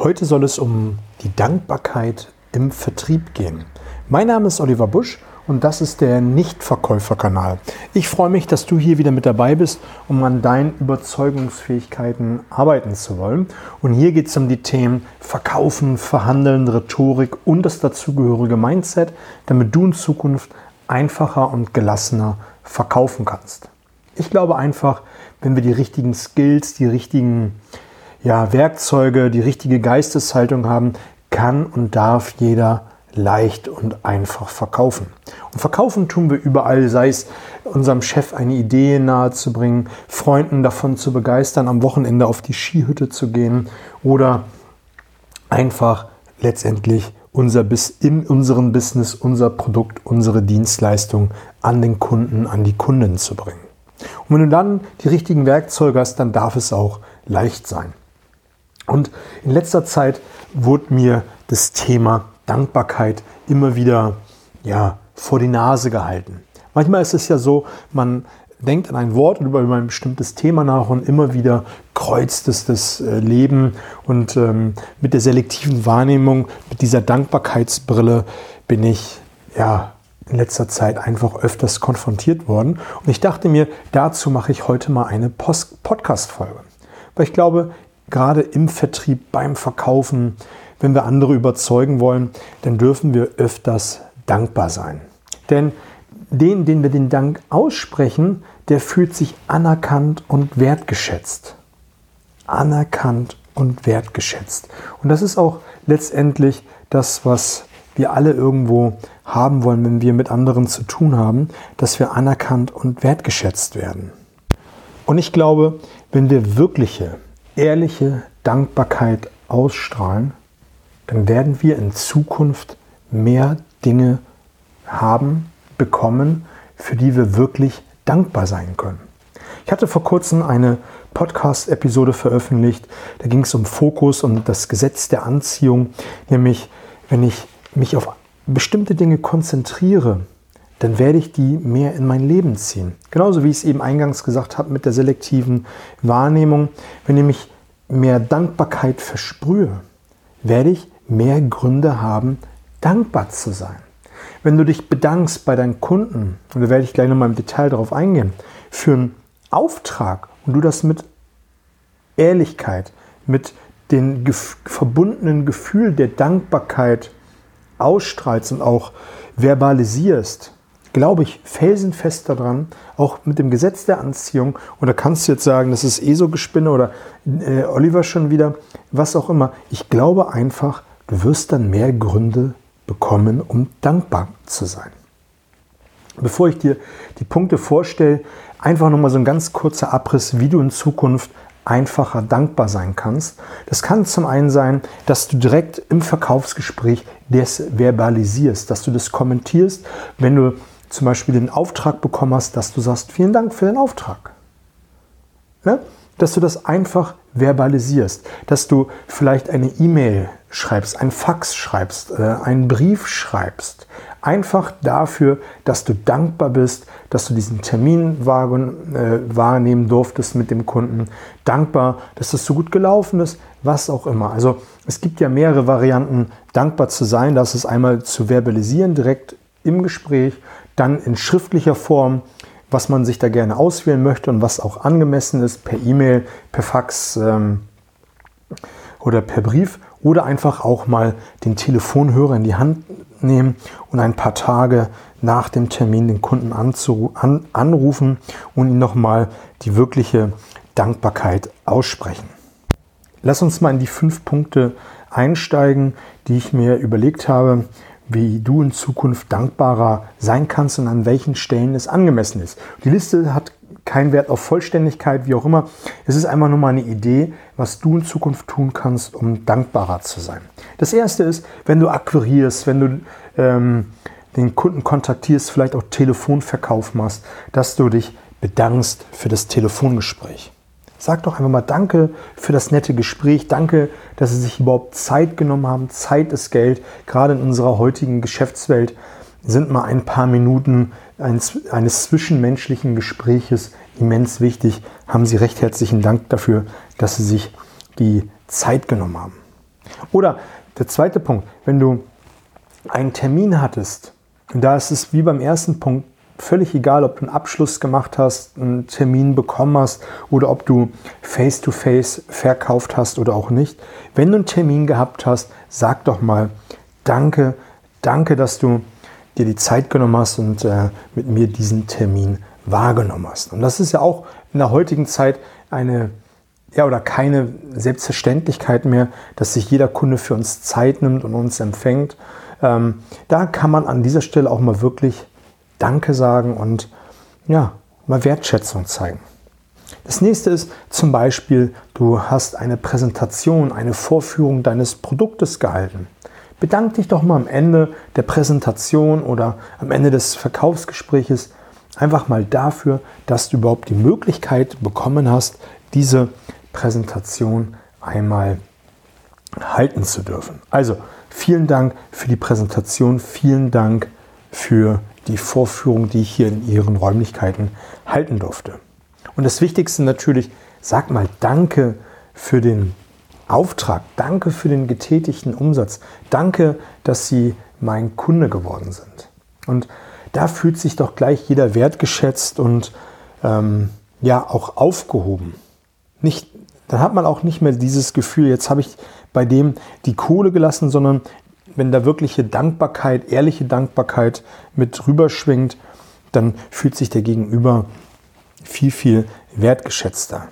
Heute soll es um die Dankbarkeit im Vertrieb gehen. Mein Name ist Oliver Busch und das ist der Nichtverkäuferkanal. Ich freue mich, dass du hier wieder mit dabei bist, um an deinen Überzeugungsfähigkeiten arbeiten zu wollen. Und hier geht es um die Themen Verkaufen, Verhandeln, Rhetorik und das dazugehörige Mindset, damit du in Zukunft einfacher und gelassener verkaufen kannst. Ich glaube einfach, wenn wir die richtigen Skills, die richtigen ja, Werkzeuge, die richtige Geisteshaltung haben, kann und darf jeder leicht und einfach verkaufen. Und verkaufen tun wir überall, sei es unserem Chef eine Idee nahezubringen, Freunden davon zu begeistern, am Wochenende auf die Skihütte zu gehen oder einfach letztendlich unser Bis in unserem Business, unser Produkt, unsere Dienstleistung an den Kunden, an die Kunden zu bringen. Und wenn du dann die richtigen Werkzeuge hast, dann darf es auch leicht sein. Und in letzter Zeit wurde mir das Thema Dankbarkeit immer wieder ja, vor die Nase gehalten. Manchmal ist es ja so, man denkt an ein Wort oder über ein bestimmtes Thema nach und immer wieder kreuzt es das äh, Leben. Und ähm, mit der selektiven Wahrnehmung, mit dieser Dankbarkeitsbrille bin ich ja in letzter Zeit einfach öfters konfrontiert worden. Und ich dachte mir, dazu mache ich heute mal eine Podcast-Folge. Weil ich glaube, gerade im Vertrieb, beim Verkaufen, wenn wir andere überzeugen wollen, dann dürfen wir öfters dankbar sein. Denn den, den wir den Dank aussprechen, der fühlt sich anerkannt und wertgeschätzt. Anerkannt und wertgeschätzt. Und das ist auch letztendlich das, was wir alle irgendwo haben wollen, wenn wir mit anderen zu tun haben, dass wir anerkannt und wertgeschätzt werden. Und ich glaube, wenn wir wirkliche ehrliche Dankbarkeit ausstrahlen, dann werden wir in Zukunft mehr Dinge haben, bekommen, für die wir wirklich dankbar sein können. Ich hatte vor kurzem eine Podcast-Episode veröffentlicht, da ging es um Fokus und das Gesetz der Anziehung, nämlich wenn ich mich auf bestimmte Dinge konzentriere, dann werde ich die mehr in mein Leben ziehen. Genauso wie ich es eben eingangs gesagt habe mit der selektiven Wahrnehmung. Wenn ich mich mehr Dankbarkeit versprühe, werde ich mehr Gründe haben, dankbar zu sein. Wenn du dich bedankst bei deinen Kunden, und da werde ich gleich nochmal im Detail darauf eingehen, für einen Auftrag und du das mit Ehrlichkeit, mit dem verbundenen Gefühl der Dankbarkeit ausstrahlst und auch verbalisierst, glaube ich felsenfest daran, auch mit dem Gesetz der Anziehung, und da kannst du jetzt sagen, das ist eh so Gespinne oder äh, Oliver schon wieder, was auch immer. Ich glaube einfach, du wirst dann mehr Gründe bekommen, um dankbar zu sein. Bevor ich dir die Punkte vorstelle, einfach nochmal so ein ganz kurzer Abriss, wie du in Zukunft einfacher dankbar sein kannst. Das kann zum einen sein, dass du direkt im Verkaufsgespräch das verbalisierst, dass du das kommentierst, wenn du zum Beispiel den Auftrag bekommen hast, dass du sagst, vielen Dank für den Auftrag. Ne? Dass du das einfach verbalisierst, dass du vielleicht eine E-Mail schreibst, ein Fax schreibst, äh, einen Brief schreibst. Einfach dafür, dass du dankbar bist, dass du diesen Termin äh, wahrnehmen durftest mit dem Kunden. Dankbar, dass das so gut gelaufen ist, was auch immer. Also es gibt ja mehrere Varianten, dankbar zu sein. Das ist einmal zu verbalisieren, direkt im Gespräch dann in schriftlicher Form, was man sich da gerne auswählen möchte und was auch angemessen ist, per E-Mail, per Fax ähm, oder per Brief oder einfach auch mal den Telefonhörer in die Hand nehmen und ein paar Tage nach dem Termin den Kunden an, anrufen und ihm nochmal die wirkliche Dankbarkeit aussprechen. Lass uns mal in die fünf Punkte einsteigen, die ich mir überlegt habe, wie du in Zukunft dankbarer sein kannst und an welchen Stellen es angemessen ist. Die Liste hat keinen Wert auf Vollständigkeit, wie auch immer. Es ist einfach nur mal eine Idee, was du in Zukunft tun kannst, um dankbarer zu sein. Das erste ist, wenn du akquirierst, wenn du ähm, den Kunden kontaktierst, vielleicht auch Telefonverkauf machst, dass du dich bedankst für das Telefongespräch. Sag doch einfach mal Danke für das nette Gespräch. Danke, dass Sie sich überhaupt Zeit genommen haben. Zeit ist Geld. Gerade in unserer heutigen Geschäftswelt sind mal ein paar Minuten eines, zwischenmenschlichen Gespräches immens wichtig. Haben Sie recht herzlichen Dank dafür, dass Sie sich die Zeit genommen haben. Oder der zweite Punkt, wenn du einen Termin hattest, da ist es wie beim ersten Punkt völlig egal, ob du einen Abschluss gemacht hast, einen Termin bekommen hast oder ob du face-to-face -face verkauft hast oder auch nicht. Wenn du einen Termin gehabt hast, sag doch mal Danke, danke, dass du dir die Zeit genommen hast und äh, mit mir diesen Termin wahrgenommen hast. Und das ist ja auch in der heutigen Zeit eine ja, oder keine Selbstverständlichkeit mehr, dass sich jeder Kunde für uns Zeit nimmt und uns empfängt. Ähm, da kann man an dieser Stelle auch mal wirklich Danke sagen und ja, mal Wertschätzung zeigen. Das nächste ist zum Beispiel, du hast eine Präsentation, eine Vorführung deines Produktes gehalten. Bedank dich doch mal am Ende der Präsentation oder am Ende des Verkaufsgespräches einfach mal dafür, dass du überhaupt die Möglichkeit bekommen hast, diese Präsentation einmal halten zu dürfen. Also vielen Dank für die Präsentation, vielen Dank für die Vorführung, die ich hier in Ihren Räumlichkeiten halten durfte. Und das Wichtigste natürlich, sag mal Danke für den Auftrag, danke für den getätigten Umsatz, danke, dass Sie mein Kunde geworden sind. Und da fühlt sich doch gleich jeder wertgeschätzt und ähm, ja auch aufgehoben. Nicht, dann hat man auch nicht mehr dieses Gefühl, jetzt habe ich bei dem die Kohle gelassen, sondern wenn da wirkliche Dankbarkeit, ehrliche Dankbarkeit mit rüberschwingt, dann fühlt sich der Gegenüber viel, viel wertgeschätzter.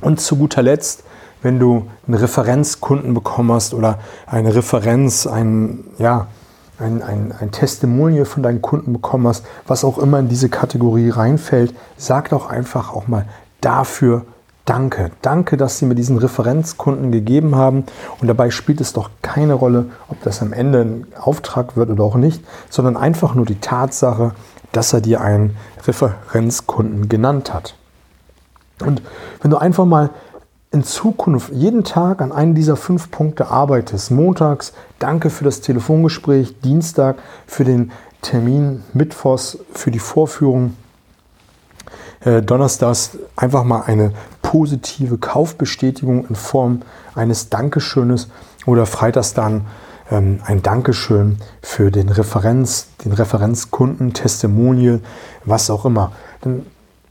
Und zu guter Letzt, wenn du einen Referenzkunden bekommen hast oder eine Referenz, ein, ja, ein, ein, ein Testimonial von deinen Kunden bekommen hast, was auch immer in diese Kategorie reinfällt, sag doch einfach auch mal dafür Danke. Danke, dass Sie mir diesen Referenzkunden gegeben haben. Und dabei spielt es doch keine Rolle, ob das am Ende ein Auftrag wird oder auch nicht, sondern einfach nur die Tatsache, dass er dir einen Referenzkunden genannt hat. Und wenn du einfach mal in Zukunft jeden Tag an einen dieser fünf Punkte arbeitest, montags danke für das Telefongespräch, Dienstag für den Termin, Mittwochs für die Vorführung, äh, Donnerstags einfach mal eine positive Kaufbestätigung in Form eines Dankeschönes oder freitags dann ähm, ein Dankeschön für den Referenz, den Referenzkunden, Testimonial, was auch immer. Dann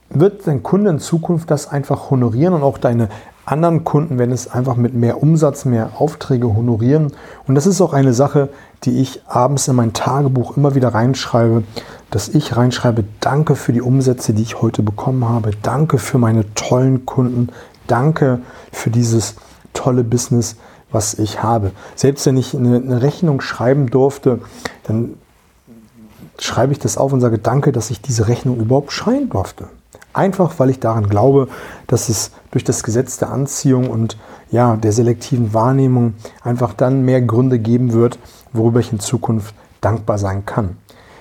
wird dein Kunde in Zukunft das einfach honorieren und auch deine anderen Kunden werden es einfach mit mehr Umsatz, mehr Aufträge honorieren. Und das ist auch eine Sache, die ich abends in mein Tagebuch immer wieder reinschreibe, dass ich reinschreibe, danke für die Umsätze, die ich heute bekommen habe, danke für meine tollen Kunden, danke für dieses tolle Business, was ich habe. Selbst wenn ich eine, Rechnung schreiben durfte, dann schreibe ich das auf und sage, danke, dass ich diese Rechnung überhaupt schreiben durfte. Einfach weil ich daran glaube, dass es durch das Gesetz der Anziehung und ja, der selektiven Wahrnehmung einfach dann mehr Gründe geben wird, worüber ich in Zukunft dankbar sein kann.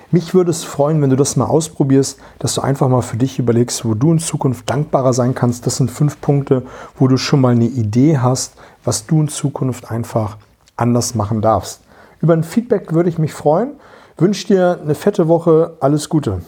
Mich würde es freuen, wenn du das mal ausprobierst, dass du einfach mal für dich überlegst, wo du in Zukunft dankbarer sein kannst. Das sind fünf Punkte, wo du schon mal eine Idee hast, was du in Zukunft einfach anders machen darfst. Über ein Feedback würde ich mich freuen. Wünsche dir eine fette Woche. Alles Gute.